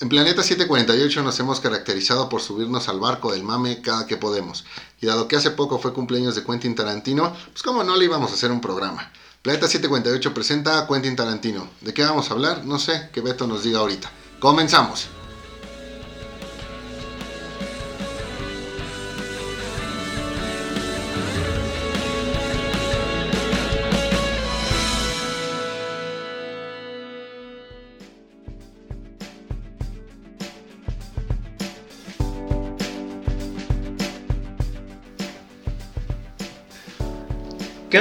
En Planeta 748 nos hemos caracterizado por subirnos al barco del mame cada que podemos. Y dado que hace poco fue cumpleaños de Quentin Tarantino, pues como no le íbamos a hacer un programa. Planeta 748 presenta a Quentin Tarantino. ¿De qué vamos a hablar? No sé, que Beto nos diga ahorita. Comenzamos.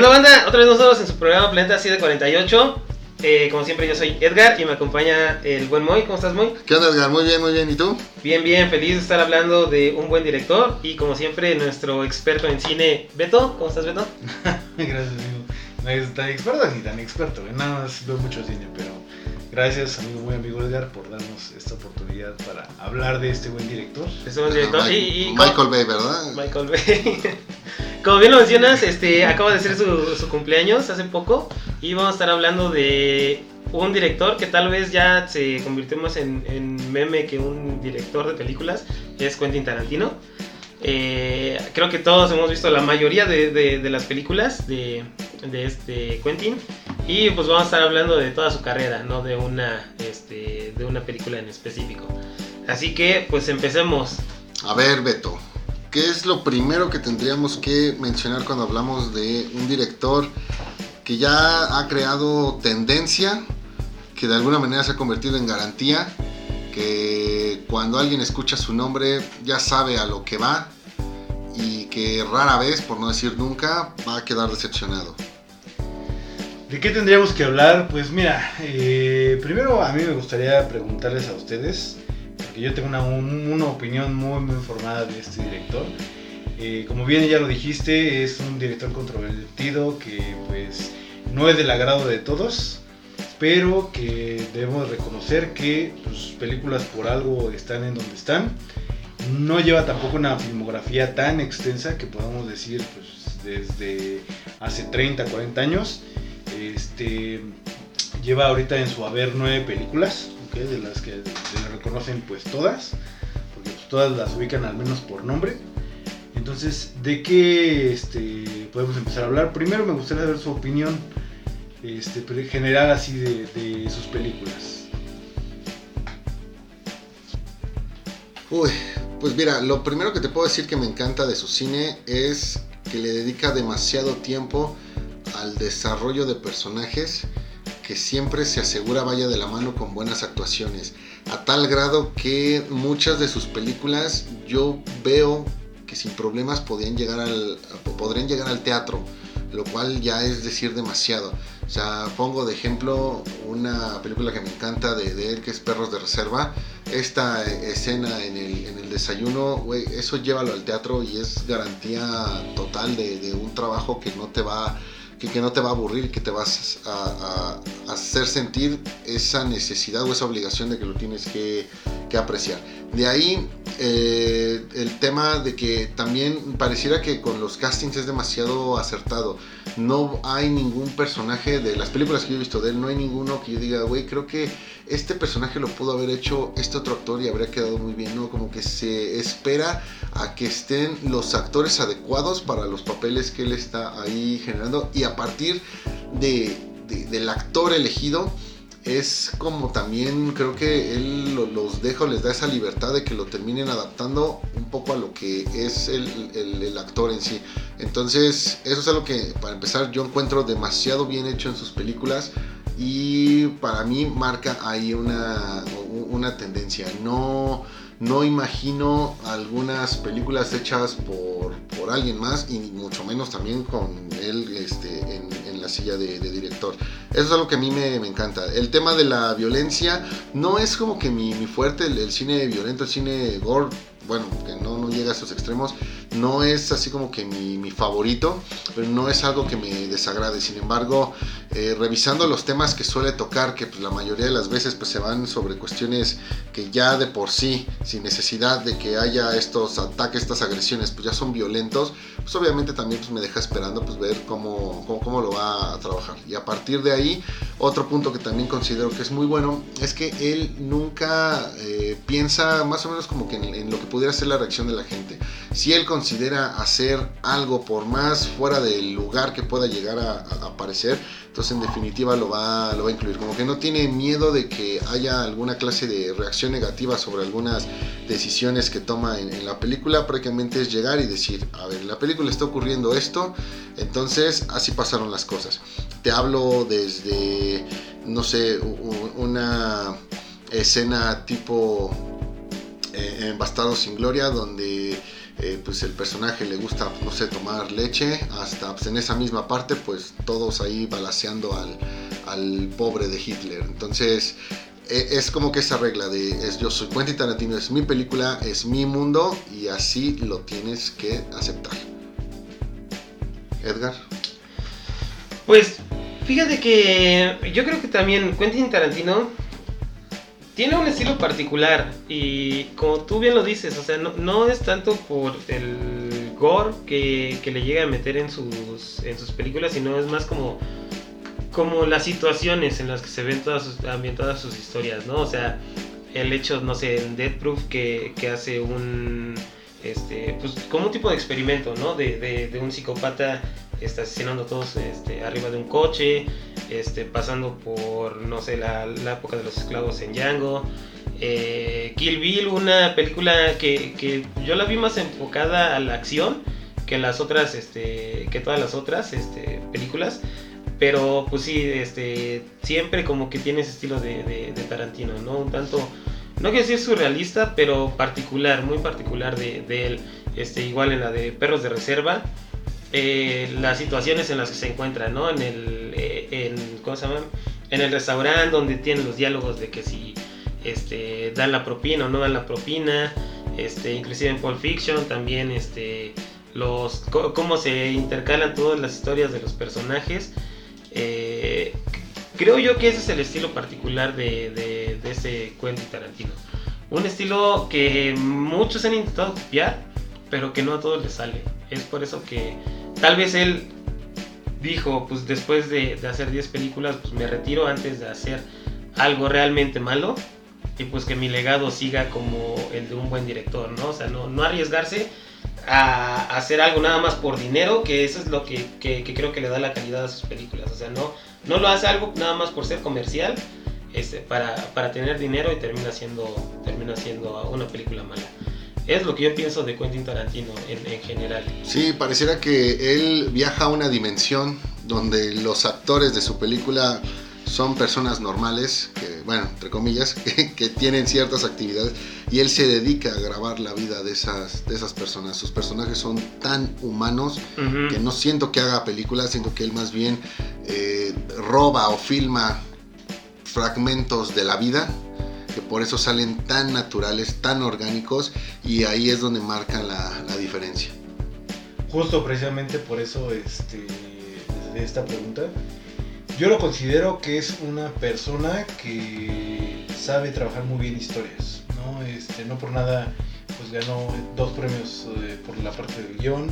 ¿Qué onda, banda? Otra vez nosotros en su programa Planeta 748. Eh, como siempre, yo soy Edgar y me acompaña el buen Moy. ¿Cómo estás, Moy? ¿Qué onda, Edgar? Muy bien, muy bien. ¿Y tú? Bien, bien. Feliz de estar hablando de un buen director y, como siempre, nuestro experto en cine, Beto. ¿Cómo estás, Beto? Gracias, amigo. No es tan experto ni tan experto, nada más veo mucho cine, pero gracias, amigo, muy amigo Edgar, por darnos esta oportunidad para hablar de este buen director. Este buen director. Ah, y, Mi- y- Michael Bay, ¿verdad? Michael Bay. Como bien lo mencionas, este, acaba de ser su, su cumpleaños hace poco y vamos a estar hablando de un director que tal vez ya se convirtió más en, en meme que un director de películas, es Quentin Tarantino. Eh, creo que todos hemos visto la mayoría de, de- de las películas de, de este Quentin y pues vamos a estar hablando de toda su carrera, no de una, este, de una película en específico. Así que pues empecemos. A ver, Beto, ¿qué es lo primero que tendríamos que mencionar cuando hablamos de un director que ya ha creado tendencia, que de alguna manera se ha convertido en garantía, que cuando alguien escucha su nombre ya sabe a lo que va y que rara vez, por no decir nunca, va a quedar decepcionado? ¿De qué tendríamos que hablar? Pues mira, eh, primero a mí me gustaría preguntarles a ustedes, porque yo tengo una, un- una opinión muy, muy formada de este director. Eh, como bien ya lo dijiste, es un director controvertido que pues no es del agrado de todos, pero que debemos reconocer que sus películas por algo están en donde están. No lleva tampoco una filmografía tan extensa que podamos decir pues, desde hace 30, 40 años. Este, lleva ahorita en su haber nueve películas, de las que se le reconocen pues todas, porque pues, todas las ubican al menos por nombre. Entonces, ¿de qué este, podemos empezar a hablar? Primero me gustaría saber su opinión este, general así de, de sus películas. Uy, pues mira, lo primero que te puedo decir que me encanta de su cine es que le dedica demasiado tiempo al desarrollo de personajes que siempre se asegura vaya de la mano con buenas actuaciones. A tal grado que muchas de sus películas yo veo que sin problemas podían llegar al, podrían llegar al teatro, lo cual ya es decir demasiado. O sea, pongo de ejemplo una película que me encanta de, de él, que es Perros de Reserva. Esta escena en el, en el desayuno, eso llévalo al teatro y es garantía total de, de un trabajo que no te va que, que no te va a aburrir, que te vas a, hacer sentir esa necesidad o esa obligación de que lo tienes que, que apreciar. De ahí eh, el tema de que también pareciera que con los castings es demasiado acertado. No hay ningún personaje de las películas que yo he visto de él, no hay ninguno que yo diga, güey, creo que este personaje lo pudo haber hecho este otro actor y habría quedado muy bien, ¿no? Como que se espera a que estén los actores adecuados para los papeles que él está ahí generando y a partir de, de- del actor elegido es como también creo que él lo- los deja les da esa libertad de que lo terminen adaptando un poco a lo que es el- el actor en sí. Entonces eso es algo que para empezar yo encuentro demasiado bien hecho en sus películas y para mí marca ahí una, una tendencia. No, no imagino algunas películas hechas por, por alguien más y mucho menos también con él este, en, la silla de, director. Eso es algo que a mí me, me encanta. El tema de la violencia no es como que mi, mi fuerte, el, el cine violento, el cine gore, bueno, que no, no llega a esos extremos. No es así como que mi, mi favorito, pero no es algo que me desagrade. Sin embargo, eh, revisando los temas que suele tocar, que pues, la mayoría de las veces pues, se van sobre cuestiones que ya de por sí, sin necesidad de que haya estos ataques, estas agresiones, pues ya son violentos, pues obviamente también pues, me deja esperando pues, ver cómo, cómo, cómo lo va a trabajar. Y a partir de ahí, otro punto que también considero que es muy bueno es que él nunca eh, piensa más o menos como que en, lo que pudiera ser la reacción de la gente. Si él considera hacer algo por más fuera del lugar que pueda llegar a, aparecer, entonces en definitiva lo va, a incluir. Como que no tiene miedo de que haya alguna clase de reacción negativa sobre algunas decisiones que toma en, la película. Prácticamente es llegar y decir, a ver, en la película está ocurriendo esto, entonces así pasaron las cosas. Te hablo desde, no sé, una escena tipo eh, en Bastardo sin Gloria, donde eh, pues el personaje le gusta, no sé, tomar leche, hasta pues, en esa misma parte, pues todos ahí balaseando al, al pobre de Hitler. Entonces, e, es como que esa regla de es, yo soy Quentin Tarantino, es mi película, es mi mundo y así lo tienes que aceptar. Edgar. Pues fíjate que yo creo que también Quentin Tarantino tiene un estilo particular y como tú bien lo dices, o sea, no, es tanto por el gore que, le llega a meter en sus, en sus películas, sino es más como, como las situaciones en las que se ven todas sus, ambientadas sus historias, ¿no? O sea, el hecho, no sé, en Dead Proof que, que hace un, este, pues como un tipo de experimento, ¿no? De, de, de un psicópata está asesinando a todos este, arriba de un coche, este, pasando por, no sé, la, época de los esclavos en Django. Eh, Kill Bill, una película que, yo la vi más enfocada a la acción que las otras, este, que todas las otras este, películas. Pero pues sí, este, siempre como que tiene ese estilo de, Tarantino, ¿no? Un tanto, no quiero decir surrealista, pero particular, muy particular de, de él. Este, igual en la de Perros de Reserva, eh, las situaciones en las que se encuentran, ¿no? En el, eh, ¿cómo se llama? En el restaurante donde tienen los diálogos de que si este, dan la propina o no dan la propina, este, inclusive en Pulp Fiction también este, los, cómo se intercalan todas las historias de los personajes. Eh, creo yo que ese es el estilo particular de, de, de ese Quentin Tarantino. Un estilo que muchos han intentado copiar, pero que no a todos les sale. Es por eso que tal vez él dijo, pues después de, hacer 10 películas, pues me retiro antes de hacer algo realmente malo y pues que mi legado siga como el de un buen director, ¿no? O sea, no, arriesgarse a hacer algo nada más por dinero, que eso es lo que, creo que le da la calidad a sus películas. O sea, no, no lo hace algo nada más por ser comercial, este, para, para tener dinero y termina siendo, termina siendo una película mala. Es lo que yo pienso de Quentin Tarantino en, general. Sí, pareciera que él viaja a una dimensión donde los actores de su película son personas normales, que, bueno, entre comillas, que, tienen ciertas actividades y él se dedica a grabar la vida de esas, de esas personas. Sus personajes son tan humanos que no siento que haga películas, siento que él más bien eh, roba o filma fragmentos de la vida que por eso salen tan naturales, tan orgánicos y ahí es donde marcan la, diferencia. Justo precisamente por eso este, esta pregunta. Yo lo considero que es una persona que sabe trabajar muy bien historias, ¿no? Este, no por nada pues ganó dos premios eh, por la parte del guion,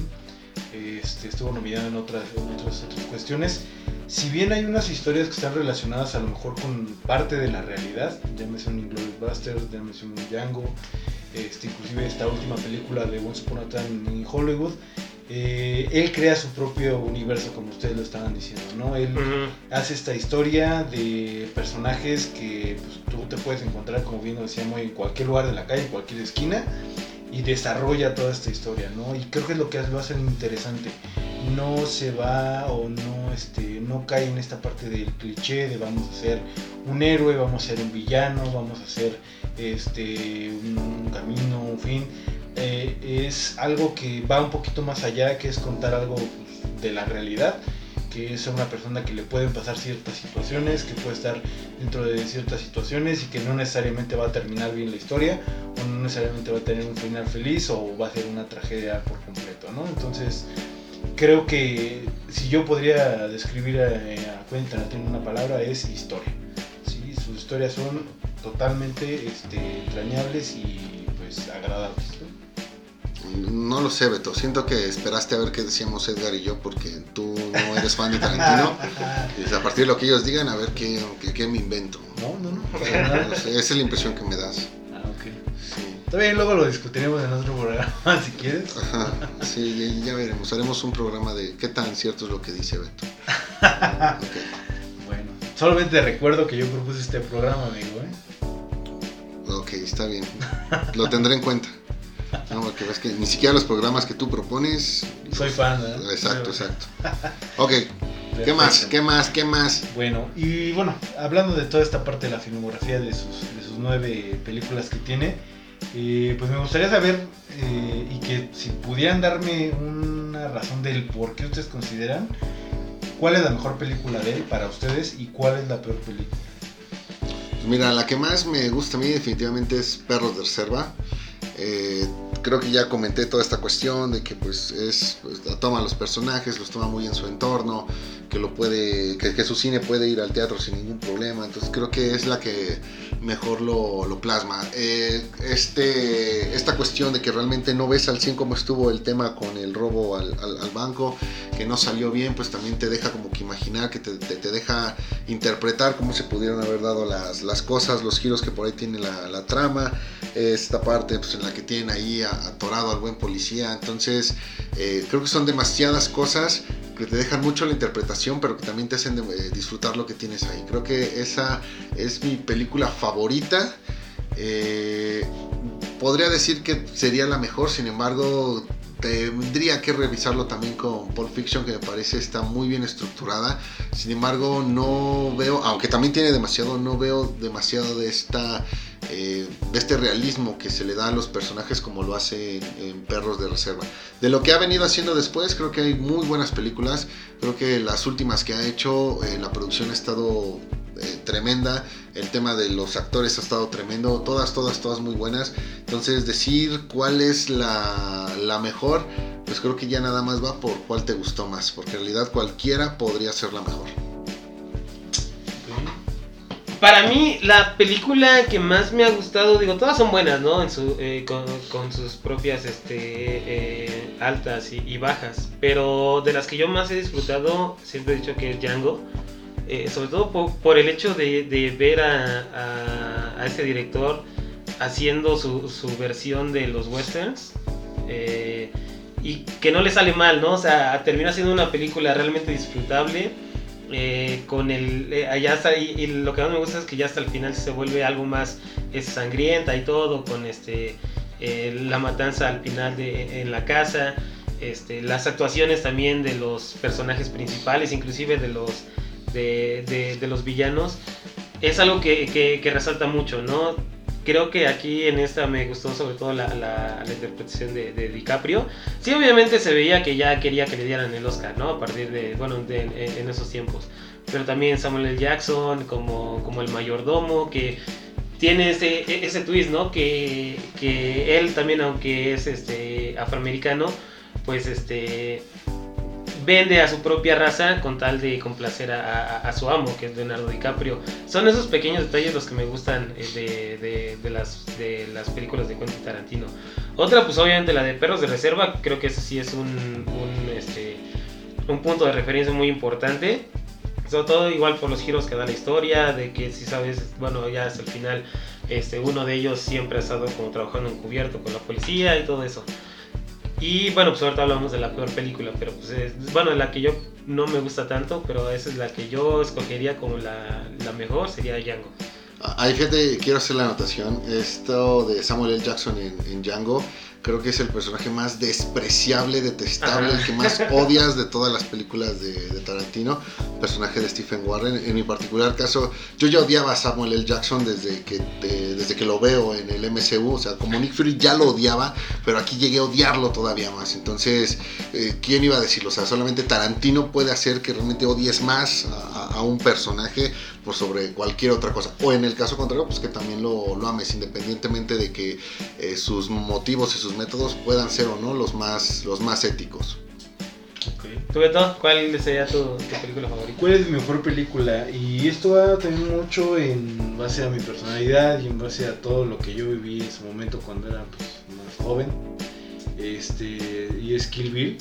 este, estuvo nominado en otras, en otras, otras cuestiones si bien hay unas historias que están relacionadas a lo mejor con parte de la realidad, llámese un Inglourious Basterds, llámese un Django, este, inclusive esta última película de Once Upon a Time in Hollywood, eh, él crea su propio universo, como ustedes lo estaban diciendo, ¿no? Él hace esta historia de personajes que pues, tú te puedes encontrar, como bien decíamos, en cualquier lugar de la calle, en cualquier esquina, y desarrolla toda esta historia, ¿no? Y creo que es lo que lo hace interesante no se va o no, este, no cae en esta parte del cliché de vamos a ser un héroe, vamos a ser un villano, vamos a ser este, un camino, un fin. Eh, es algo que va un poquito más allá, que es contar algo pues, de la realidad que es una persona que le pueden pasar ciertas situaciones, que puede estar dentro de ciertas situaciones y que no necesariamente va a terminar bien la historia, no necesariamente va a tener un final feliz o va a ser una tragedia por completo, ¿no? Entonces, creo que si yo podría describir a, a Quentin Tarantino en una palabra es historia. ¿sí? Sus historias son totalmente este, entrañables y pues agradables. ¿no? No lo sé, Beto. Siento que esperaste a ver qué decíamos Edgar y yo porque tú no eres fan de Tarantino. Y a partir de lo que ellos digan, a ver qué, qué, qué me invento. No, no, no. No sé, esa es la impresión que me das. Bien, luego lo discutiremos en otro programa si quieres. Ajá, sí, ya, veremos. Haremos un programa de qué tan cierto es lo que dice Beto. Ok. Bueno, solamente recuerdo que yo propuse este programa, amigo, ¿eh? Ok, está bien. Lo tendré en cuenta. No, porque ves que ni siquiera los programas que tú propones. Soy fan, ¿eh? Exacto, exacto. Ok, ¿qué más? ¿Qué más? ¿Qué más? Bueno, y bueno, hablando de toda esta parte de la filmografía de sus, de sus nueve películas que tiene, eh, pues me gustaría saber eh, y que si pudieran darme una razón del por qué ustedes consideran cuál es la mejor película de él para ustedes y cuál es la peor película. Pues mira, la que más me gusta a mí definitivamente es Perros de Reserva. Eh, creo que ya comenté toda esta cuestión de que pues es pues, toma los personajes, los toma muy en su entorno, que lo puede, que, su cine puede ir al teatro sin ningún problema. Entonces creo que es la que mejor lo, lo plasma. Eh, este, esta cuestión de que realmente no ves al 100 cómo estuvo el tema con el robo al, al- banco, que no salió bien, pues también te deja como que imaginar, que te, te- deja interpretar cómo se pudieron haber dado las, las cosas, los giros que por ahí tiene la, la trama, esta parte pues, en la que tienen ahí atorado al buen policía. Entonces, eh, creo que son demasiadas cosas que te dejan mucho la interpretación, pero que también te hacen eh, disfrutar lo que tienes ahí. Creo que esa es mi película favorita. Eh, podría decir que sería la mejor, sin embargo, tendría que revisarlo también con Pulp Fiction, que me parece está muy bien estructurada. Sin embargo, no veo, aunque también tiene demasiado, no veo demasiado de esta eh, de este realismo que se le da a los personajes como lo hace en, Perros de Reserva. De lo que ha venido haciendo después, creo que hay muy buenas películas. Creo que las últimas que ha hecho, eh, la producción ha estado eh, tremenda. El tema de los actores ha estado tremendo. Todas, todas, todas muy buenas. Entonces, decir cuál es la, la mejor, pues creo que ya nada más va por cuál te gustó más. Porque en realidad cualquiera podría ser la mejor. Para mí, la película que más me ha gustado, digo, todas son buenas, ¿no? En su, eh, con, sus propias este, eh, altas y, y bajas. Pero de las que yo más he disfrutado, siempre he dicho que es Django. Eh, sobre todo por, el hecho de, ver a, a, a este director haciendo su, su versión de los westerns. eh, y que no le sale mal, ¿no? O sea, termina siendo una película realmente disfrutable. eh, con el allá hasta y, lo que más me gusta es que ya hasta el final se vuelve algo más sangrienta y todo con este la matanza al final de en la casa este las actuaciones también de los personajes principales inclusive de los de, de- los villanos es algo que, que- resalta mucho no creo que aquí en esta me gustó sobre todo la, la- interpretación de, de DiCaprio Sí, obviamente se veía que ya quería que le dieran el Oscar, ¿no? A partir de, bueno, de- en, en esos tiempos. Pero también Samuel L. Jackson como, como el mayordomo, que tiene ese, ese twist, ¿no? Que, que él también, aunque es este afroamericano, pues este vende a su propia raza con tal de complacer a, a- a su amo, que es Leonardo DiCaprio. Son esos pequeños detalles los que me gustan eh, de, de- de las, de las películas de Quentin Tarantino. Otra, pues obviamente la de Perros de Reserva, creo que ese sí es un, un, este, un punto de referencia muy importante. Sobre todo igual por los giros que da la historia, de que si sabes, bueno, ya hasta el final, este, uno de ellos siempre ha estado como trabajando encubierto con la policía y todo eso. Y bueno, pues ahorita hablamos de la peor película, pero pues es, bueno, la que yo no me gusta tanto, pero esa es la que yo escogería como la, la mejor, sería Django. Ahí fíjate, quiero hacer la anotación. Esto de Samuel L. Jackson en, en Django creo que es el personaje más despreciable, detestable, el que más odias de todas las películas de, Tarantino, personaje de Stephen Warren. En mi particular caso, yo ya odiaba a Samuel L. Jackson desde que, desde que lo veo en el MCU, o sea, como Nick Fury ya lo odiaba, pero aquí llegué a odiarlo todavía más. Entonces, eh, ¿quién iba a decirlo? O sea, solamente Tarantino puede hacer que realmente odies más a, un personaje por sobre cualquier otra cosa. O en el caso contrario, pues que también lo, lo ames, independientemente de que eh, sus motivos y sus métodos puedan ser o no los más, los más éticos. Okay. ¿Tú, Beto, cuál sería tu, película favorita? ¿Cuál es mi mejor película? Y esto va también mucho en base a mi personalidad y en base a todo lo que yo viví en su momento cuando era pues, más joven. Este, y es Kill Bill.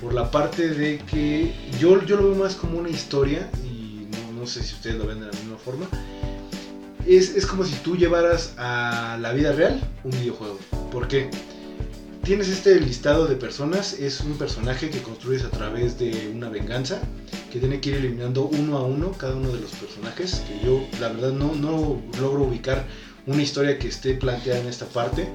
Por la parte de que yo, yo lo veo más como una historia y no, no sé si ustedes lo ven de la misma forma es, como si tú llevaras a la vida real un videojuego. ¿Por qué? Tienes este listado de personas, es un personaje que construyes a través de una venganza, que tiene que ir eliminando uno a uno cada uno de los personajes, que yo la verdad no, no logro ubicar una historia que esté planteada en esta parte.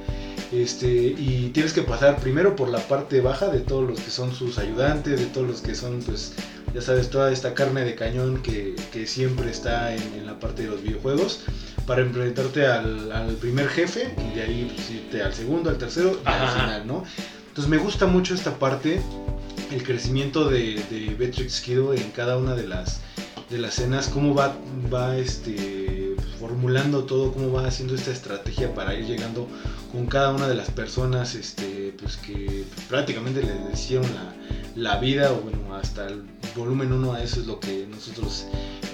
Este, y tienes que pasar primero por la parte baja de todos los que son sus ayudantes, de todos los que son, pues, ya sabes, toda esta carne de cañón que, siempre está en, la parte de los videojuegos, para enfrentarte al, primer jefe y de ahí pues, irte al segundo, al tercero y al final, ¿no? Entonces me gusta mucho esta parte, el crecimiento de, de Beatrix Kiddo en cada una de las, de las escenas, cómo va, va este, formulando todo, cómo va haciendo esta estrategia para ir llegando con cada una de las personas este, pues que prácticamente le hicieron la, vida, o bueno, hasta el volumen 1 a eso es lo que nosotros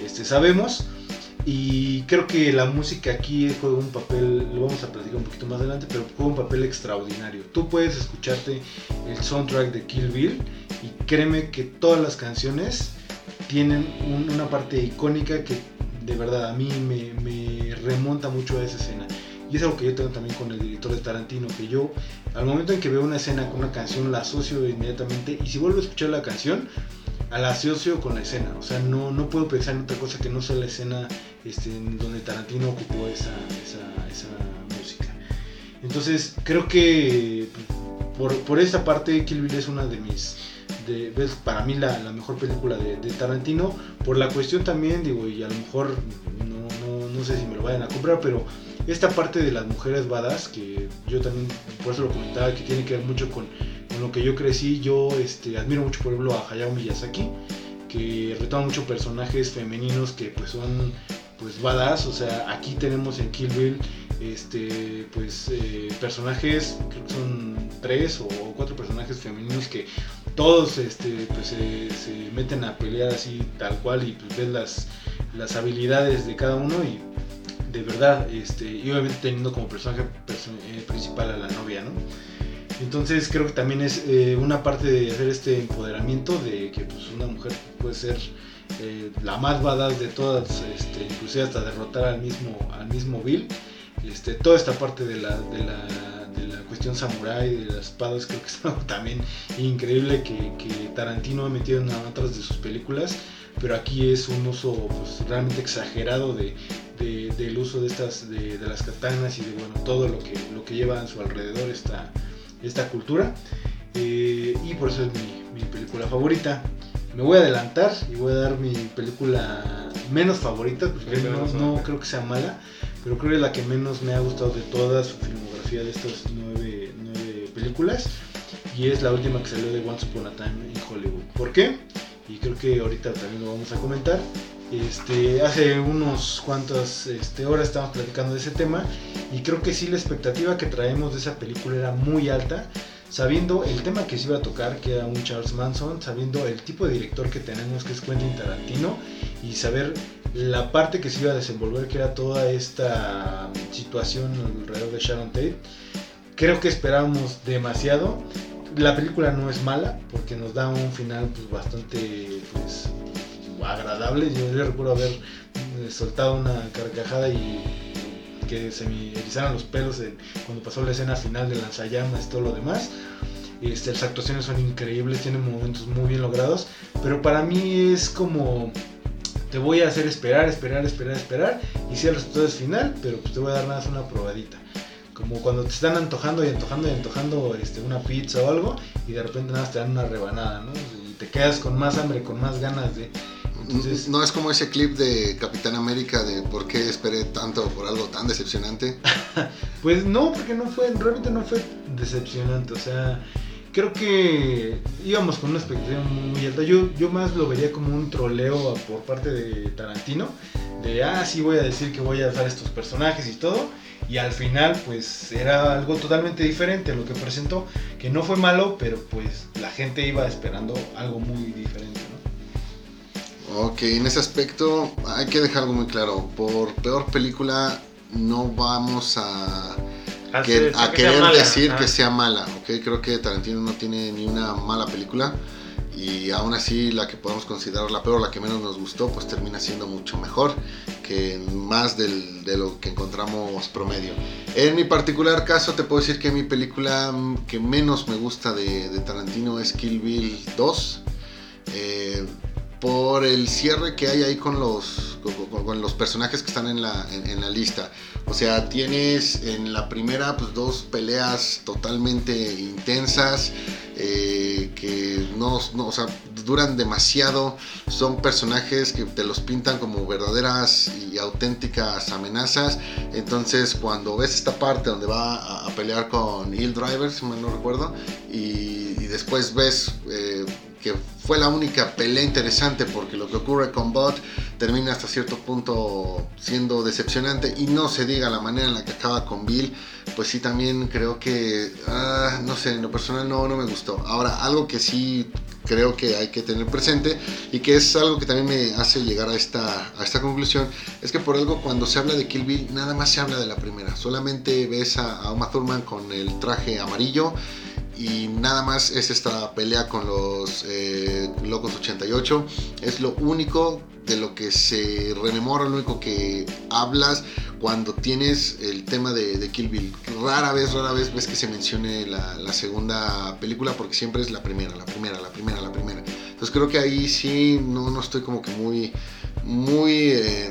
este, sabemos. Y creo que la música aquí juega un papel, lo vamos a platicar un poquito más adelante, pero juega un papel extraordinario. Tú puedes escucharte el soundtrack de Kill Bill y créeme que todas las canciones tienen una parte icónica que de verdad a mí me, me remonta mucho a esa escena. Y es algo que yo tengo también con el director de Tarantino, que yo al momento en que veo una escena con una canción la asocio inmediatamente y si vuelvo a escuchar la canción, la asocio con la escena. O sea, no, no puedo pensar en otra cosa que no sea la escena este, en donde Tarantino ocupó esa, esa, música. Entonces, creo que por, por esta parte Kill Bill es una de mis... De, para mí la, la mejor película de, Tarantino por la cuestión también digo y a lo mejor no, sé si me lo vayan a comprar pero esta parte de las mujeres badass, que yo también, por eso lo comentaba, que tiene que ver mucho con, lo que yo crecí, yo este, admiro mucho, por ejemplo, a Hayao Miyazaki, que retoma muchos personajes femeninos que pues son pues badass, o sea, aquí tenemos en Kill Bill este pues eh, personajes creo que son tres o cuatro personajes femeninos que todos este pues se meten a pelear así tal cual y pues ves las las habilidades de cada uno y de verdad, este, y obviamente teniendo como personaje eh, principal a la novia, ¿no? Entonces creo que también es eh, una parte de hacer este empoderamiento de que pues, una mujer puede ser eh, la más badass de todas, este, inclusive hasta derrotar al mismo, al mismo Bill. Este, toda esta parte de la, de la, de la cuestión samurai, de las espadas, creo que es algo también increíble que, que Tarantino ha metido en otras de sus películas pero aquí es un uso pues, realmente exagerado de, del uso de estas de, las katanas y de bueno todo lo que lo que lleva a su alrededor esta, esta cultura. Eh, y por eso es mi, película favorita. Me voy a adelantar y voy a dar mi película menos favorita porque no, no, creo que sea mala pero creo que es la que menos me ha gustado de toda su filmografía de estas nueve, nueve películas y es la última que salió de Once Upon a Time en Hollywood ¿por qué? y creo que ahorita también lo vamos a comentar. Este, hace unos cuantas este, horas estábamos platicando de ese tema y creo que sí la expectativa que traemos de esa película era muy alta, sabiendo el tema que se iba a tocar, que era un Charles Manson, sabiendo el tipo de director que tenemos, que es Quentin Tarantino, y saber la parte que se iba a desenvolver, que era toda esta situación alrededor de Sharon Tate. Creo que esperábamos demasiado la película no es mala porque nos da un final pues, bastante pues, agradable. Yo, recuerdo haber eh, soltado una carcajada y que se me erizaron los pelos cuando pasó la escena final de lanzallamas y todo lo demás. Este, las actuaciones son increíbles, tienen momentos muy bien logrados, pero para mí es como te voy a hacer esperar, esperar, esperar, esperar y si el resultado es final, pero pues te voy a dar nada más una probadita. Como cuando te están antojando y antojando y antojando este, una pizza o algo y de repente nada más te dan una rebanada, ¿no? Y te quedas con más hambre, con más ganas de... Entonces, No es como ese clip de Capitán América de por qué esperé tanto por algo tan decepcionante. Pues no, porque no fue, realmente no fue decepcionante. O sea, creo que íbamos con una expectativa muy alta. Yo, yo más lo vería como un troleo por parte de Tarantino. De, ah, sí, voy a decir que voy a usar estos personajes y todo. Y al final, pues era algo totalmente diferente lo que presentó. Que no fue malo, pero pues la gente iba esperando algo muy diferente, ¿no? Ok, en ese aspecto hay que dejar algo muy claro. Por peor película no vamos a, Hacer- que- sea a que querer mala. decir Ah. que sea mala. Ok, creo que Tarantino no tiene ni una mala película. Y aún así la que podemos considerar la peor, la que menos nos gustó, pues termina siendo mucho mejor que más del- de lo que encontramos promedio. En mi particular caso te puedo decir que mi película que menos me gusta de, de Tarantino es Kill Bill 2. Eh, por el cierre que hay ahí con los, con, los personajes que están en la, en, la lista. O sea, tienes en la primera pues, dos peleas totalmente intensas eh, que no, no, o sea, duran demasiado. Son personajes que te los pintan como verdaderas y auténticas amenazas. Entonces, cuando ves esta parte donde va a, a pelear con Hill Driver, si mal no recuerdo, y, y después ves eh, que fue la única pelea interesante porque lo que ocurre con Bot termina hasta cierto punto siendo decepcionante y no se diga la manera en la que acaba con Bill, pues sí también creo que, ah, no sé, en lo personal no, no me gustó. Ahora, algo que sí creo que hay que tener presente y que es algo que también me hace llegar a esta, a esta conclusión, es que por algo cuando se habla de Kill Bill nada más se habla de la primera, solamente ves a, a Uma Thurman con el traje amarillo y nada más es esta pelea con los eh, Locos 88. Es lo único de lo que se rememora, lo único que hablas cuando tienes el tema de, Kill Bill. Rara vez, rara vez ves que se mencione la, la segunda película porque siempre es la primera, la primera, la primera, la primera. Entonces creo que ahí sí no, no estoy como que muy, muy... eh,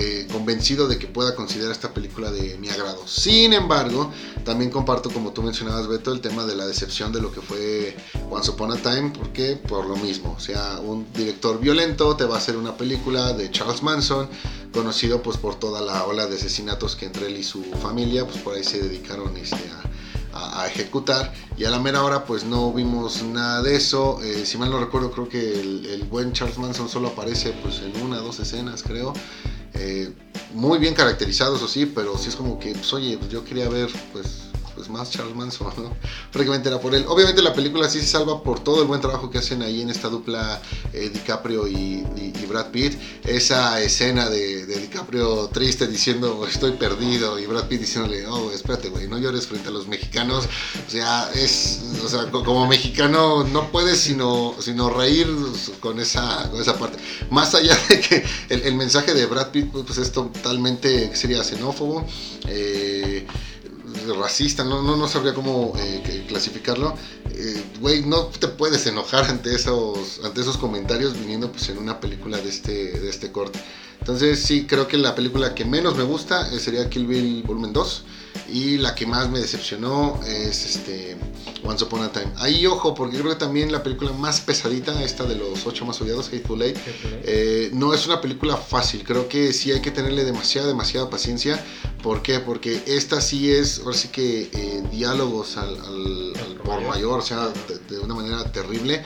eh, convencido de que pueda considerar esta película de mi agrado. Sin embargo, también comparto, como tú mencionabas, Beto, el tema de la decepción de lo que fue Once Upon a Time, porque por lo mismo, o sea, un director violento te va a hacer una película de Charles Manson, conocido pues por toda la ola de asesinatos que entre él y su familia, pues por ahí se dedicaron este, a, a- ejecutar y a la mera hora pues no vimos nada de eso Eh, si mal no recuerdo creo que el, el buen Charles Manson solo aparece pues en una dos escenas creo Eh, muy bien caracterizado eso sí pero sí es como que pues oye pues, yo quería ver pues pues más Charles Manson, ¿no? Prácticamente era por él. Obviamente la película sí se salva por todo el buen trabajo que hacen ahí en esta dupla eh, DiCaprio y, y- y Brad Pitt. Esa escena de, de DiCaprio triste diciendo estoy perdido y Brad Pitt diciéndole, oh, espérate, güey, no llores frente a los mexicanos. O sea, es, o sea, co- como mexicano no puedes sino, sino reír con esa, con esa parte. Más allá de que el, el mensaje de Brad Pitt pues es totalmente, ¿qué sería? Xenófobo. eh, racista, no, no, no sabría cómo eh, clasificarlo. Eh, Güey, no te puedes enojar ante esos, ante esos comentarios viniendo pues en una película de este, de este corte. Entonces sí, creo que la película que menos me gusta eh, sería Kill Bill Volumen 2 y la que más me decepcionó es este Once Upon a Time. Ahí ojo, porque creo que también la película más pesadita, esta de los ocho más odiados, Hateful Eight, eh, no es una película fácil, creo que sí hay que tenerle demasiada, demasiada paciencia. ¿Por qué? Porque esta sí es, ahora sí que eh, diálogos al, al- al por mayor, o sea, de, de una manera terrible,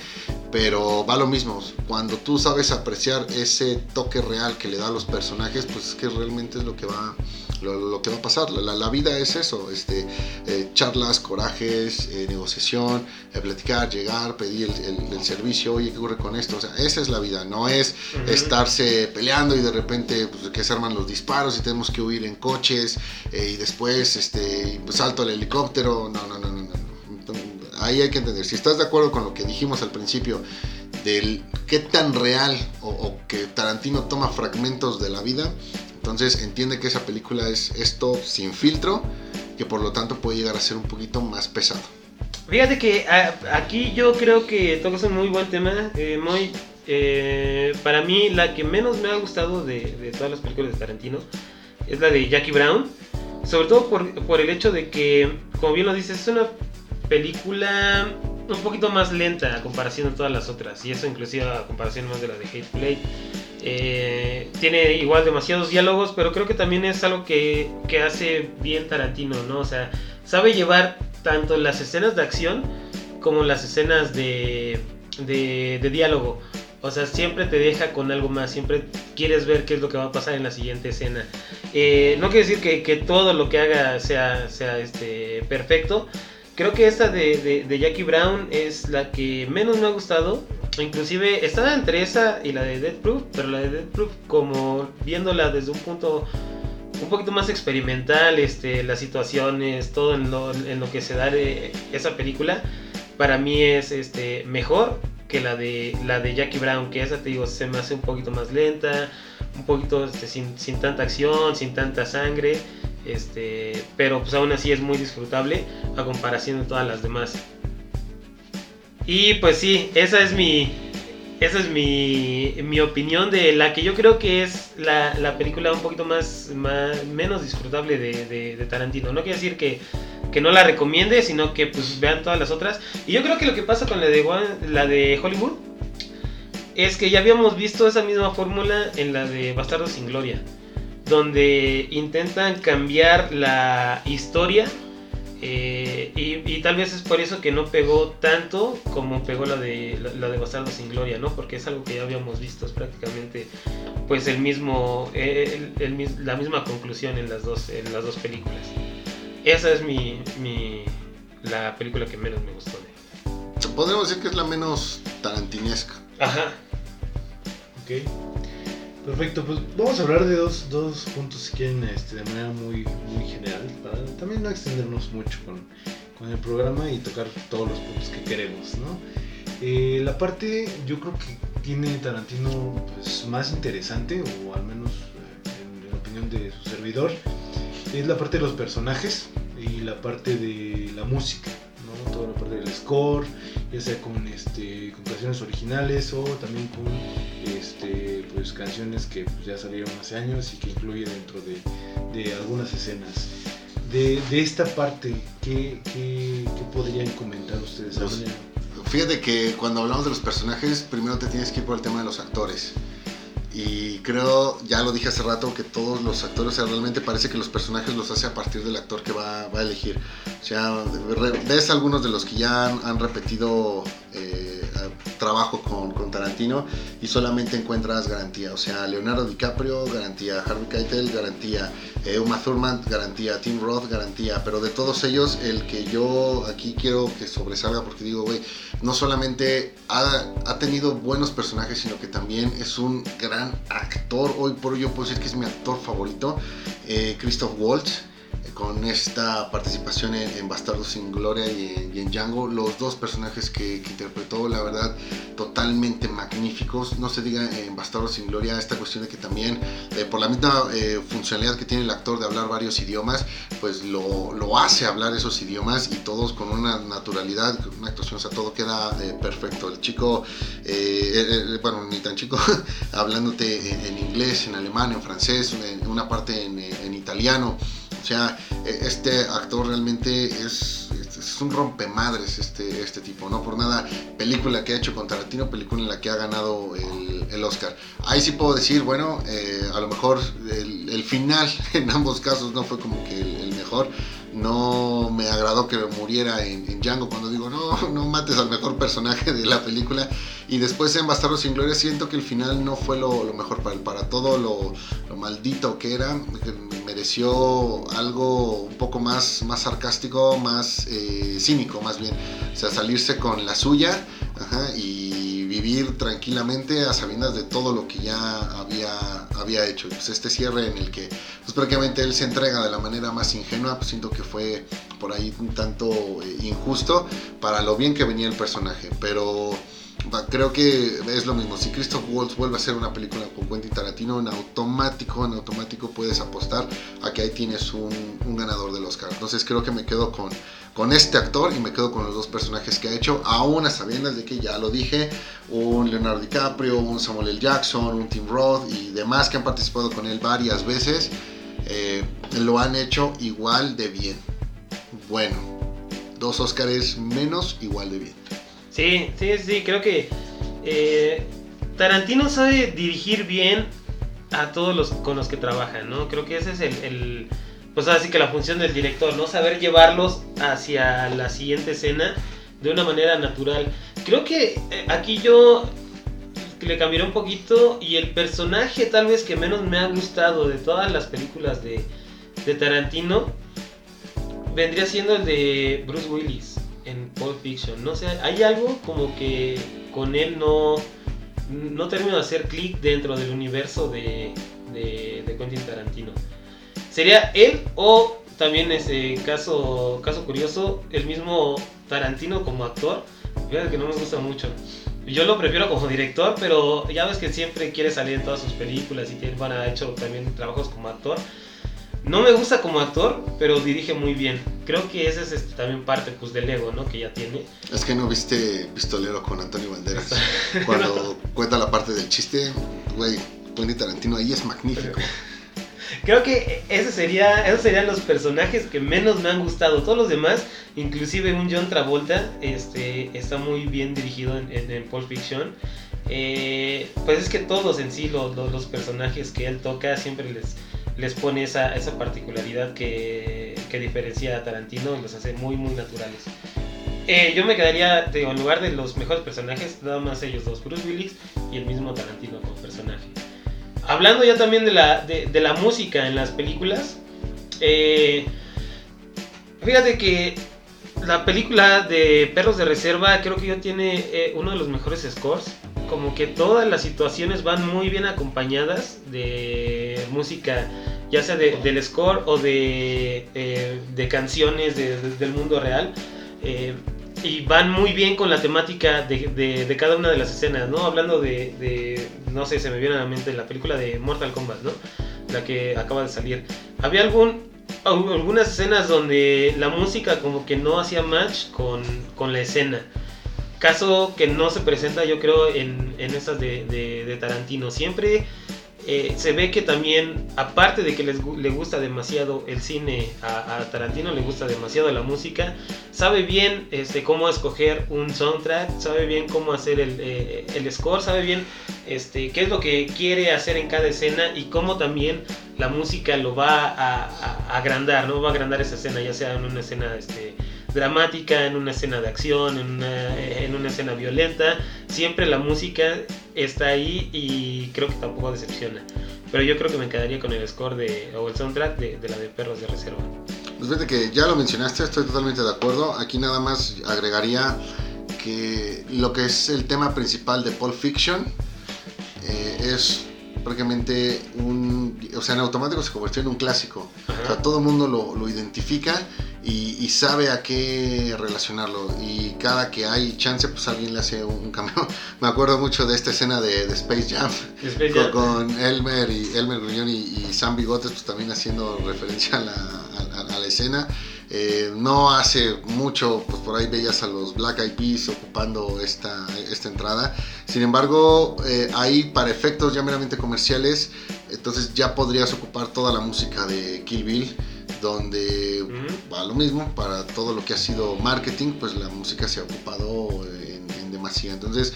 pero va lo mismo. Cuando tú sabes apreciar ese toque real que le da a los personajes, pues es que realmente es lo que va, lo, lo que va a pasar. La, la- vida es eso, este, eh, charlas, corajes, eh, negociación, eh, platicar, llegar, pedir el, el- el servicio, oye, ¿qué ocurre con esto? O sea, esa es la vida, no es estarse peleando y de repente pues, que se arman los disparos y tenemos que huir en coches eh, y después este, pues, salto al helicóptero. No, no, no, no, no. Entonces, Ahí hay que entender, si estás de acuerdo con lo que dijimos al principio, del qué tan real o, o que Tarantino toma fragmentos de la vida, entonces entiende que esa película es esto sin filtro, que por lo tanto puede llegar a ser un poquito más pesado. Fíjate que ah, aquí yo creo que tocas un muy buen tema, eh, muy... eh, para mí la que menos me ha gustado de, de todas las películas de Tarantino es la de Jackie Brown. Sobre todo por, por el hecho de que, como bien lo dices, es una película un poquito más lenta a comparación de todas las otras. Y eso inclusive a comparación más de la de Hate Play. Eh, tiene igual demasiados diálogos, pero creo que también es algo que, que hace bien Tarantino, ¿no? O sea, sabe llevar tanto las escenas de acción como las escenas de, de, de diálogo. O sea, siempre te deja con algo más, siempre quieres ver qué es lo que va a pasar en la siguiente escena. Eh, no quiere decir que, que, todo lo que haga sea, sea este, perfecto. Creo que esta de, de, de, Jackie Brown es la que menos me ha gustado. Inclusive estaba entre esa y la de Dead Proof, pero la de Dead Proof como viéndola desde un punto un poquito más experimental, este, las situaciones, todo en lo, en lo que se da de esa película, para mí es este, mejor que la de la de Jackie Brown, que esa te digo se me hace un poquito más lenta, un poquito este, sin, sin, tanta acción, sin tanta sangre, este, pero pues aún así es muy disfrutable a comparación de todas las demás. Y pues sí, esa es mi esa es mi, mi opinión de la que yo creo que es la, la película un poquito más, más menos disfrutable de, de, Tarantino. No quiere decir que que no la recomiende, sino que pues vean todas las otras. Y yo creo que lo que pasa con la de, la de Hollywood es que ya habíamos visto esa misma fórmula en la de Bastardo sin Gloria, donde intentan cambiar la historia eh, y, tal vez es por eso que no pegó tanto como pegó la de la, de Bastardo sin Gloria, ¿no? Porque es algo que ya habíamos visto, es prácticamente pues el mismo, el, la misma conclusión en las dos, en las dos películas. Esa es mi, mi, la película que menos me gustó de Podríamos decir que es la menos tarantinesca. Ajá. Ok. Perfecto, pues vamos a hablar de dos, dos puntos si quieren este, de manera muy, muy general, para también no extendernos mucho con, con el programa y tocar todos los puntos que queremos, ¿no? Eh, la parte yo creo que tiene Tarantino pues, más interesante, o al menos en, en la opinión de su servidor, es la parte de los personajes y la parte de la música, ¿no? Toda la parte del score, ya sea con, este, con canciones originales o también con este, pues, canciones que pues, ya salieron hace años y que incluye dentro de, de algunas escenas. De, de, esta parte, ¿qué, qué, qué podrían comentar ustedes? Fíjate que cuando hablamos de los personajes, primero te tienes que ir por el tema de los actores. Y creo, ya lo dije hace rato, que todos los actores, o sea, realmente parece que los personajes los hace a partir del actor que va, va a elegir. O sea, ves algunos de los que ya han, repetido eh, trabajo con, Tarantino y solamente encuentras garantía. O sea, Leonardo DiCaprio, garantía. Harvey Keitel, garantía. Eh, Uma Thurman, garantía. Tim Roth, garantía. Pero de todos ellos, el que yo aquí quiero que sobresalga, porque digo, güey, no solamente ha, ha, tenido buenos personajes, sino que también es un gran actor. Hoy por hoy yo puedo decir que es mi actor favorito, eh, Christoph Waltz con esta participación en, en Bastardos sin Gloria y en, Django, los dos personajes que, interpretó, la verdad, totalmente magníficos. No se diga en Bastardos sin Gloria esta cuestión de que también, eh, por la misma eh, funcionalidad que tiene el actor de hablar varios idiomas, pues lo, hace hablar esos idiomas y todos con una naturalidad, una actuación, o sea, todo queda eh, perfecto. El chico, bueno, ni tan chico, hablándote en, inglés, en alemán, en francés, una parte en, en italiano. O sea, este actor realmente es, es, un rompemadres, este, este tipo. No por nada, película que ha hecho con Tarantino, película en la que ha ganado el, Oscar. Ahí sí puedo decir, bueno, eh, a lo mejor el, final en ambos casos no fue como que el mejor no me agradó que muriera en, Django cuando digo no, no mates al mejor personaje de la película y después en Bastardo sin Gloria siento que el final no fue lo, mejor para para todo lo, lo, maldito que era, mereció algo un poco más, más sarcástico, más eh, cínico más bien, o sea, salirse con la suya ajá, y vivir tranquilamente a sabiendas de todo lo que ya había, había hecho. Pues este cierre en el que pues prácticamente él se entrega de la manera más ingenua, pues siento que fue por ahí un tanto eh, injusto para lo bien que venía el personaje, pero creo que es lo mismo. Si Christoph Waltz vuelve a hacer una película con Quentin Tarantino, en automático, en automático puedes apostar a que ahí tienes un, ganador del Oscar. Entonces creo que me quedo con, con este actor y me quedo con los dos personajes que ha hecho, aún a de que ya lo dije, un Leonardo DiCaprio, un Samuel L. Jackson, un Tim Roth y demás que han participado con él varias veces. eh, lo han hecho igual de bien. Bueno, dos Oscars menos, igual de bien. Sí, sí, sí, creo que eh, Tarantino sabe dirigir bien a todos los con los que trabaja, ¿no? Creo que ese es el, pues así que la función del director, ¿no? Saber llevarlos hacia la siguiente escena de una manera natural. Creo que eh, aquí yo le cambiaré un poquito y el personaje tal vez que menos me ha gustado de todas las películas de Tarantino vendría siendo el de Bruce Willis en Pulp Fiction. No sé, hay algo como que con él no, no termino de hacer clic dentro del universo de, de, de Quentin Tarantino. Sería él o también ese caso, caso curioso, el mismo Tarantino como actor. Fíjate que no me gusta mucho. Yo lo prefiero como director, pero ya ves que siempre quiere salir en todas sus películas y tiene, bueno, ha hecho también trabajos como actor. No me gusta como actor, pero dirige muy bien. Creo que ese es este, también parte pues, del ego ¿no? que ya tiene. Es que no viste Pistolero con Antonio Banderas. Cuando cuenta la parte del chiste, güey, Quentin Tarantino ahí es magnífico. Creo que ese sería, esos serían los personajes que menos me han gustado. Todos los demás, inclusive un John Travolta, este, está muy bien dirigido en, en, en Pulp Fiction. Eh, pues es que todos en sí, los, los, los, personajes que él toca, siempre les, les pone esa, esa particularidad que, que diferencia a Tarantino y los hace muy, muy naturales. Eh, yo me quedaría, digo, en lugar de los mejores personajes, nada más ellos dos, Bruce Willis y el mismo Tarantino como personaje. Hablando ya también de la, de, de la música en las películas, eh, fíjate que la película de Perros de Reserva creo que ya tiene eh, uno de los mejores scores. Como que todas las situaciones van muy bien acompañadas de música, ya sea de, del score o de, eh, de canciones de, del mundo real. Eh, y van muy bien con la temática de, de, de, cada una de las escenas, ¿no? Hablando de, de, no sé, se me viene a la mente la película de Mortal Kombat, ¿no? La que acaba de salir. Había algún, algunas escenas donde la música como que no hacía match con, con la escena. Caso que no se presenta yo creo en, en esas de, de Tarantino. Siempre eh, se ve que también, aparte de que les, le gusta demasiado el cine, a, Tarantino le gusta demasiado la música, sabe bien este, cómo escoger un soundtrack, sabe bien cómo hacer el, eh, el score, sabe bien este, qué es lo que quiere hacer en cada escena y cómo también la música lo va a, a, a agrandar, ¿no? Va a agrandar esa escena, ya sea en una escena... Este, dramática, en una escena de acción, en una, en una, escena violenta. Siempre la música está ahí y creo que tampoco decepciona. Pero yo creo que me quedaría con el score de, o el soundtrack de, de la de Perros de Reserva. Pues fíjate que ya lo mencionaste, estoy totalmente de acuerdo. Aquí nada más agregaría que lo que es el tema principal de Pulp Fiction eh, es prácticamente un, o sea, en automático se convirtió en un clásico. Ajá. O sea, todo el mundo lo, lo identifica y, y, sabe a qué relacionarlo. Y cada que hay chance, pues alguien le hace un cameo. Me acuerdo mucho de esta escena de, de Space Jam, Space con, Jam. con, Elmer y Elmer Gruñón y, y, Sam Bigotes, pues también haciendo referencia a la, a, a la escena. Eh, no hace mucho, pues por ahí veías a los Black Eyed Peas ocupando esta, esta entrada. Sin embargo, eh, ahí para efectos ya meramente comerciales, entonces ya podrías ocupar toda la música de Kill Bill, donde uh -huh. va lo mismo, para todo lo que ha sido marketing, pues la música se ha ocupado en, en demasía. Entonces,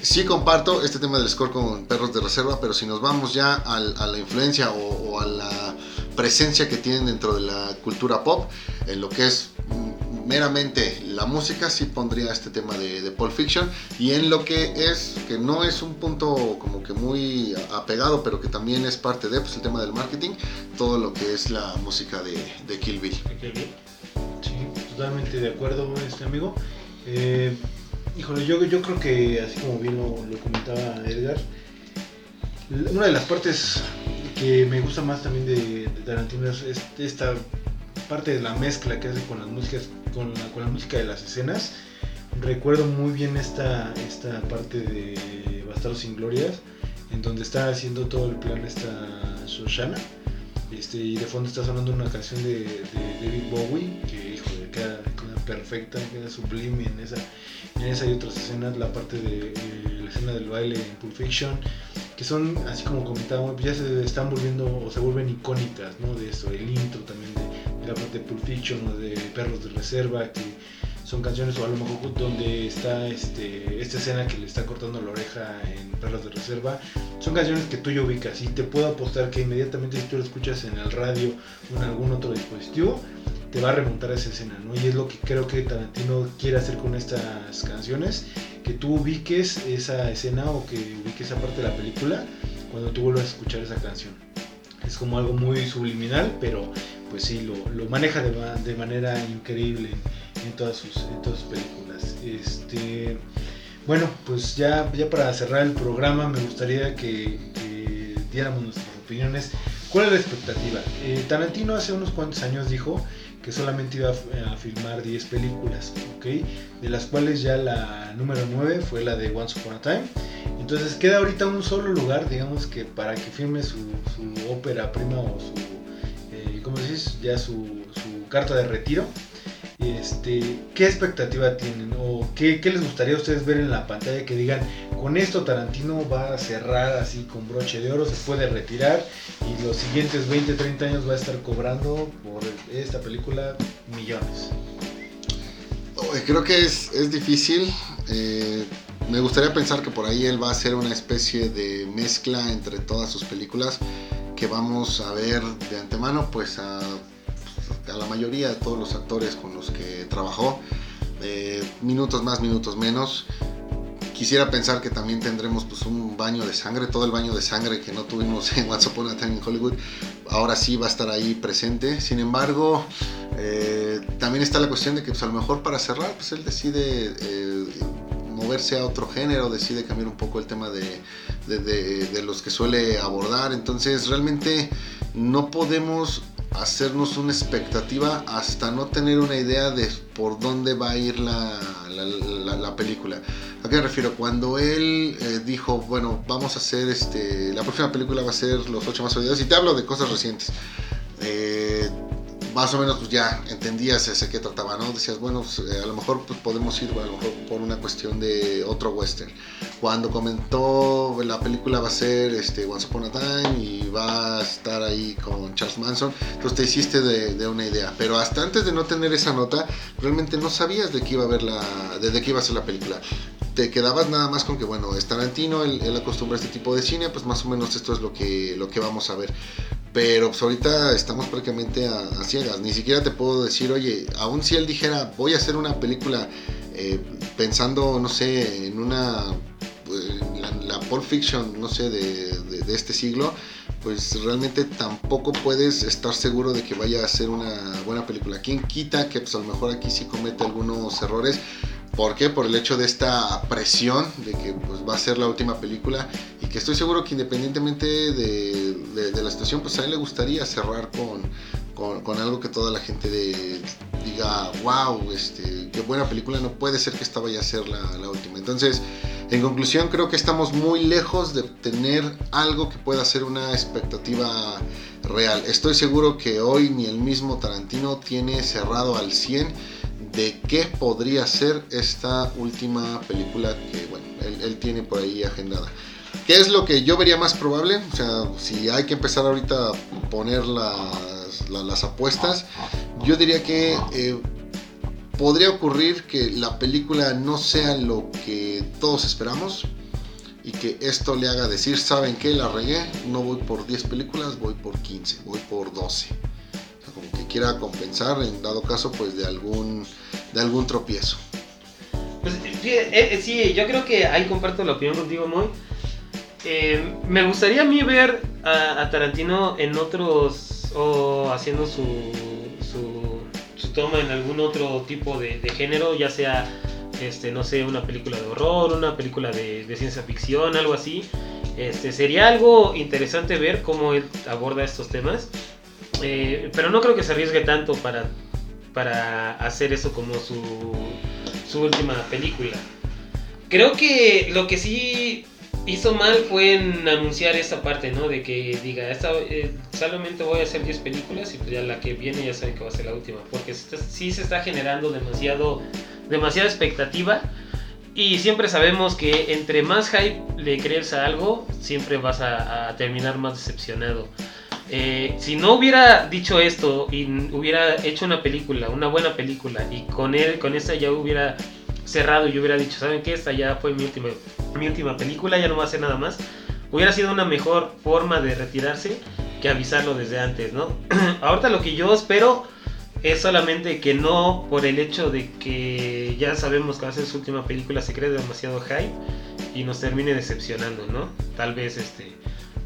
sí comparto este tema del score con Perros de Reserva, pero si nos vamos ya al, a la influencia o, o, a la presencia que tienen dentro de la cultura pop, en lo que es meramente la música, sí pondría este tema de, de Pulp Fiction, y en lo que es, que no es un punto como que muy apegado, pero que también es parte de, pues el tema del marketing, todo lo que es la música de, de Kill Bill. Sí, totalmente de acuerdo, este amigo. Eh, Híjole, yo, yo creo que, así como bien lo, lo, comentaba Edgar, una de las partes que me gusta más también de, de Tarantino es, es, esta parte de la mezcla que hace con las músicas, con la, con la música de las escenas. Recuerdo muy bien esta, esta parte de Bastardos sin Glorias, en donde está haciendo todo el plan esta Shoshana. Este, y de fondo está sonando una canción de, de David Bowie que, híjole, queda, queda perfecta, queda sublime en esa, en esa y otras escenas, la parte de la escena del baile en Pulp Fiction, que son, así como comentaba, ya se están volviendo o se vuelven icónicas, ¿no? De eso, el intro también de, la parte de Pulp Fiction de Perros de Reserva, que son canciones o a lo mejor donde está este, esta escena que le está cortando la oreja en Perros de Reserva, son canciones que tú ya ubicas y te puedo apostar que inmediatamente si tú lo escuchas en el radio o en algún otro dispositivo, te va a remontar a esa escena, ¿no? Y es lo que creo que Tarantino quiere hacer con estas canciones, que tú ubiques esa escena o que ubiques esa parte de la película cuando tú vuelvas a escuchar esa canción. Es como algo muy subliminal, pero pues sí, lo, lo maneja de, de, manera increíble en todas sus, en todas sus películas. Este, bueno, pues ya, ya para cerrar el programa me gustaría que, que diéramos nuestras opiniones. ¿Cuál es la expectativa? Eh, Tarantino hace unos cuantos años dijo que solamente iba a, filmar 10 películas, ¿ok? De las cuales ya la número 9 fue la de Once Upon a Time. Entonces queda ahorita un solo lugar, digamos que para que filme su, ópera prima o su, eh, ¿cómo decís? Ya su, carta de retiro. Este, ¿Qué expectativa tienen? ¿O qué, les gustaría a ustedes ver en la pantalla que digan, con esto Tarantino va a cerrar así con broche de oro, se puede retirar y los siguientes 20, 30 años va a estar cobrando por esta película millones. Creo que es, es difícil. Eh, me gustaría pensar que por ahí él va a hacer una especie de mezcla entre todas sus películas que vamos a ver de antemano, pues a, a la mayoría de todos los actores con los que trabajó. Eh, minutos más, minutos menos quisiera pensar que también tendremos pues un baño de sangre, todo el baño de sangre que no tuvimos en What's Upon a Time in Hollywood, ahora sí va a estar ahí presente. Sin embargo, eh, también está la cuestión de que pues, a lo mejor para cerrar, pues él decide eh, moverse a otro género, decide cambiar un poco el tema de, de, de, de los que suele abordar. Entonces realmente no podemos hacernos una expectativa hasta no tener una idea de por dónde va a ir la, la, la, la película. ¿A qué me refiero? Cuando él eh, dijo, bueno, vamos a hacer este, la próxima película va a ser Los ocho más odiados, y te hablo de cosas recientes. Eh, más o menos pues ya entendías ese que trataba, ¿no? Decías, bueno, pues, eh, a lo mejor pues, podemos ir a lo mejor por una cuestión de otro western. Cuando comentó la película va a ser este, Once Upon a Time y va a estar ahí con Charles Manson, entonces te hiciste de, de, una idea. Pero hasta antes de no tener esa nota, realmente no sabías de qué iba a ver la, de, de qué iba a ser la película te quedabas nada más con que, bueno, es Tarantino, él, él, acostumbra a este tipo de cine, pues más o menos esto es lo que, lo que vamos a ver. Pero pues ahorita estamos prácticamente a, ciegas, ni siquiera te puedo decir, oye, aun si él dijera, voy a hacer una película eh, pensando, no sé, en una, eh, la, la, Pulp Fiction, no sé, de, de, de este siglo, pues realmente tampoco puedes estar seguro de que vaya a ser una buena película. ¿Quién quita que pues a lo mejor aquí sí comete algunos errores? ¿Por qué? Por el hecho de esta presión de que pues, va a ser la última película y que estoy seguro que independientemente de, la situación, pues a él le gustaría cerrar con, algo que toda la gente diga, wow, este, qué buena película, no puede ser que esta vaya a ser la, la última. Entonces, en conclusión, creo que estamos muy lejos de tener algo que pueda ser una expectativa real. Estoy seguro que hoy ni el mismo Tarantino tiene cerrado al 100 de qué podría ser esta última película que, bueno, él, él, tiene por ahí agendada. ¿Qué es lo que yo vería más probable? O sea, si hay que empezar ahorita a poner las, las, apuestas, yo diría que eh, podría ocurrir que la película no sea lo que todos esperamos y que esto le haga decir, ¿saben qué? La regué, no voy por 10 películas, voy por 15, voy por 12 como que quiera compensar en dado caso pues de algún de algún tropiezo. Pues sí, eh, sí yo creo que ahí comparto la opinión contigo muy eh, me gustaría a mí ver a, Tarantino en otros o haciendo su, su, toma en algún otro tipo de, género ya sea este no sé una película de horror una película de, de ciencia ficción algo así. Este sería algo interesante ver cómo él aborda estos temas. Eh, pero no creo que se arriesgue tanto para, para hacer eso como su, su última película. Creo que lo que sí hizo mal fue en anunciar esta parte, ¿no? De que diga, esta, eh, solamente voy a hacer 10 películas y pues ya la que viene ya saben que va a ser la última. Porque sí se está generando demasiado, demasiada expectativa Y siempre sabemos que entre más hype le crees a algo, siempre vas a terminar más decepcionado. Eh, si no hubiera dicho esto y hubiera hecho una película, una buena película, y con él, con esta ya hubiera cerrado y hubiera dicho, ¿saben qué? Esta ya fue mi última, mi última película, ya no va a hacer nada más. Hubiera sido una mejor forma de retirarse que avisarlo desde antes, ¿no? Ahorita lo que yo espero es solamente que no por el hecho de que ya sabemos que va a ser su última película se cree demasiado hype y nos termine decepcionando, ¿no? Tal vez este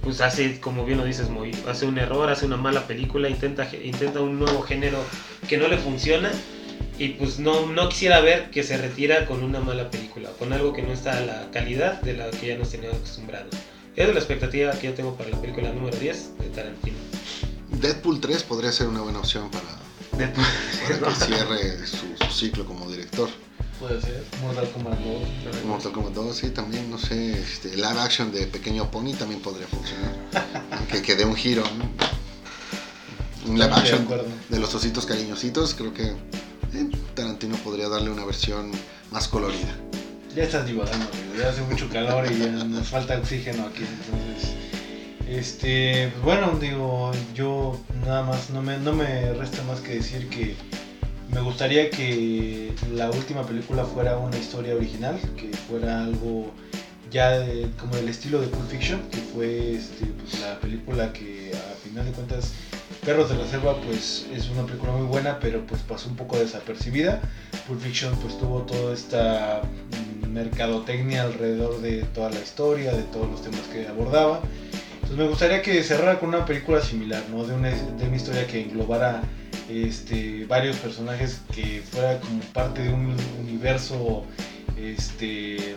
pues hace, como bien lo dices, muy, hace un error, hace una mala película, intenta, intenta un nuevo género que no le funciona y pues no, no quisiera ver que se retira con una mala película, con algo que no está a la calidad de la que ya nos teníamos acostumbrados. Esa es la expectativa que yo tengo para la película número 10 de Tarantino. Deadpool 3 podría ser una buena opción para, Para que cierre su, su ciclo como director. Puede ser. Mortal Kombat 2. Mortal Kombat 2, sí, también, no sé, este, live action de Pequeño Pony también podría funcionar. Aunque que dé un giro, ¿no? Un live de action de los ositos cariñositos, creo que eh, Tarantino podría darle una versión más colorida. Ya estás divagando, amigo. Ya hace mucho calor y ya nos falta oxígeno aquí. Entonces, este, pues bueno, digo, yo nada más, no me, no me resta más que decir que me gustaría que la última película fuera una historia original, que fuera algo ya como del estilo de Pulp Fiction, que fue este, pues, la película que a final de cuentas Perros de la Selva pues es una película muy buena, pero pues pasó un poco desapercibida. Pulp Fiction pues tuvo toda esta mercadotecnia alrededor de toda la historia, de todos los temas que abordaba. Entonces me gustaría que cerrara con una película similar, ¿no? De una, de una historia que englobara este, varios personajes, que fuera como parte de un universo este,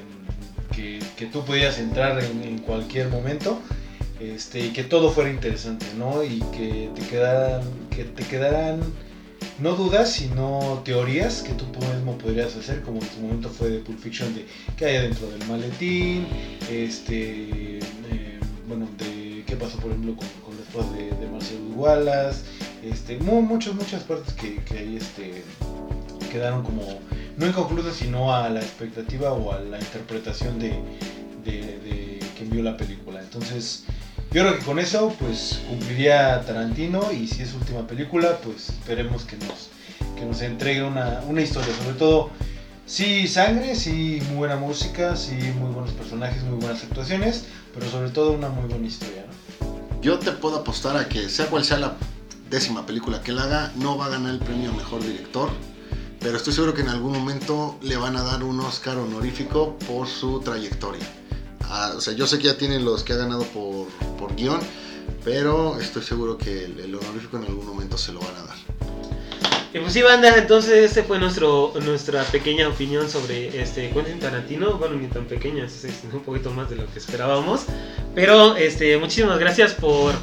que, que tú podías entrar en, en cualquier momento este, y que todo fuera interesante, ¿no? Y que te quedaran, que te quedaran no dudas, sino teorías que tú mismo podrías hacer, como en su momento fue de Pulp Fiction, de qué hay dentro del maletín, este, eh, bueno, de qué pasó, por ejemplo, con, con la esposa de, de Marcelo Wallace, este, mu- muchas, muchas partes que, que ahí este, quedaron como, no inconclusas, sino a la expectativa o a la interpretación de, de, de quien vio la película. Entonces, yo creo que con eso, pues cumpliría Tarantino y si es última película, pues esperemos que nos, que nos entregue una, una historia, sobre todo, sí sangre, sí muy buena música, sí muy buenos personajes, muy buenas actuaciones, pero sobre todo una muy buena historia. Yo te puedo apostar a que sea cual sea la décima película que él haga, no va a ganar el premio mejor director, pero estoy seguro que en algún momento le van a dar un Oscar honorífico por su trayectoria. Ah, o sea, yo sé que ya tienen los que ha ganado por, por guion, pero estoy seguro que el honorífico en algún momento se lo van a dar. Y pues sí, banda, entonces este fue nuestro, nuestra pequeña opinión sobre este Quentin Tarantino. Bueno, ni tan pequeña, extendió un poquito más de lo que esperábamos. Pero este, muchísimas gracias por,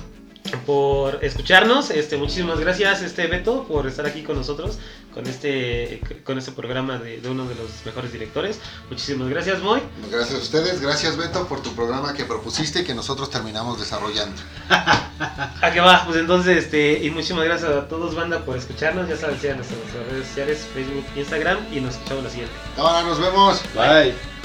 por escucharnos. Este, muchísimas gracias, este Beto, por estar aquí con nosotros con este, con este programa de, de uno de los mejores directores. Muchísimas gracias, Moy. Gracias a ustedes, gracias Beto por tu programa que propusiste y que nosotros terminamos desarrollando. ¿A qué va? Pues entonces, este, y muchísimas gracias a todos, banda, por escucharnos. Ya saben, sigan nuestras redes sociales, Facebook, Instagram, y nos escuchamos la siguiente. Ahora nos vemos. Bye.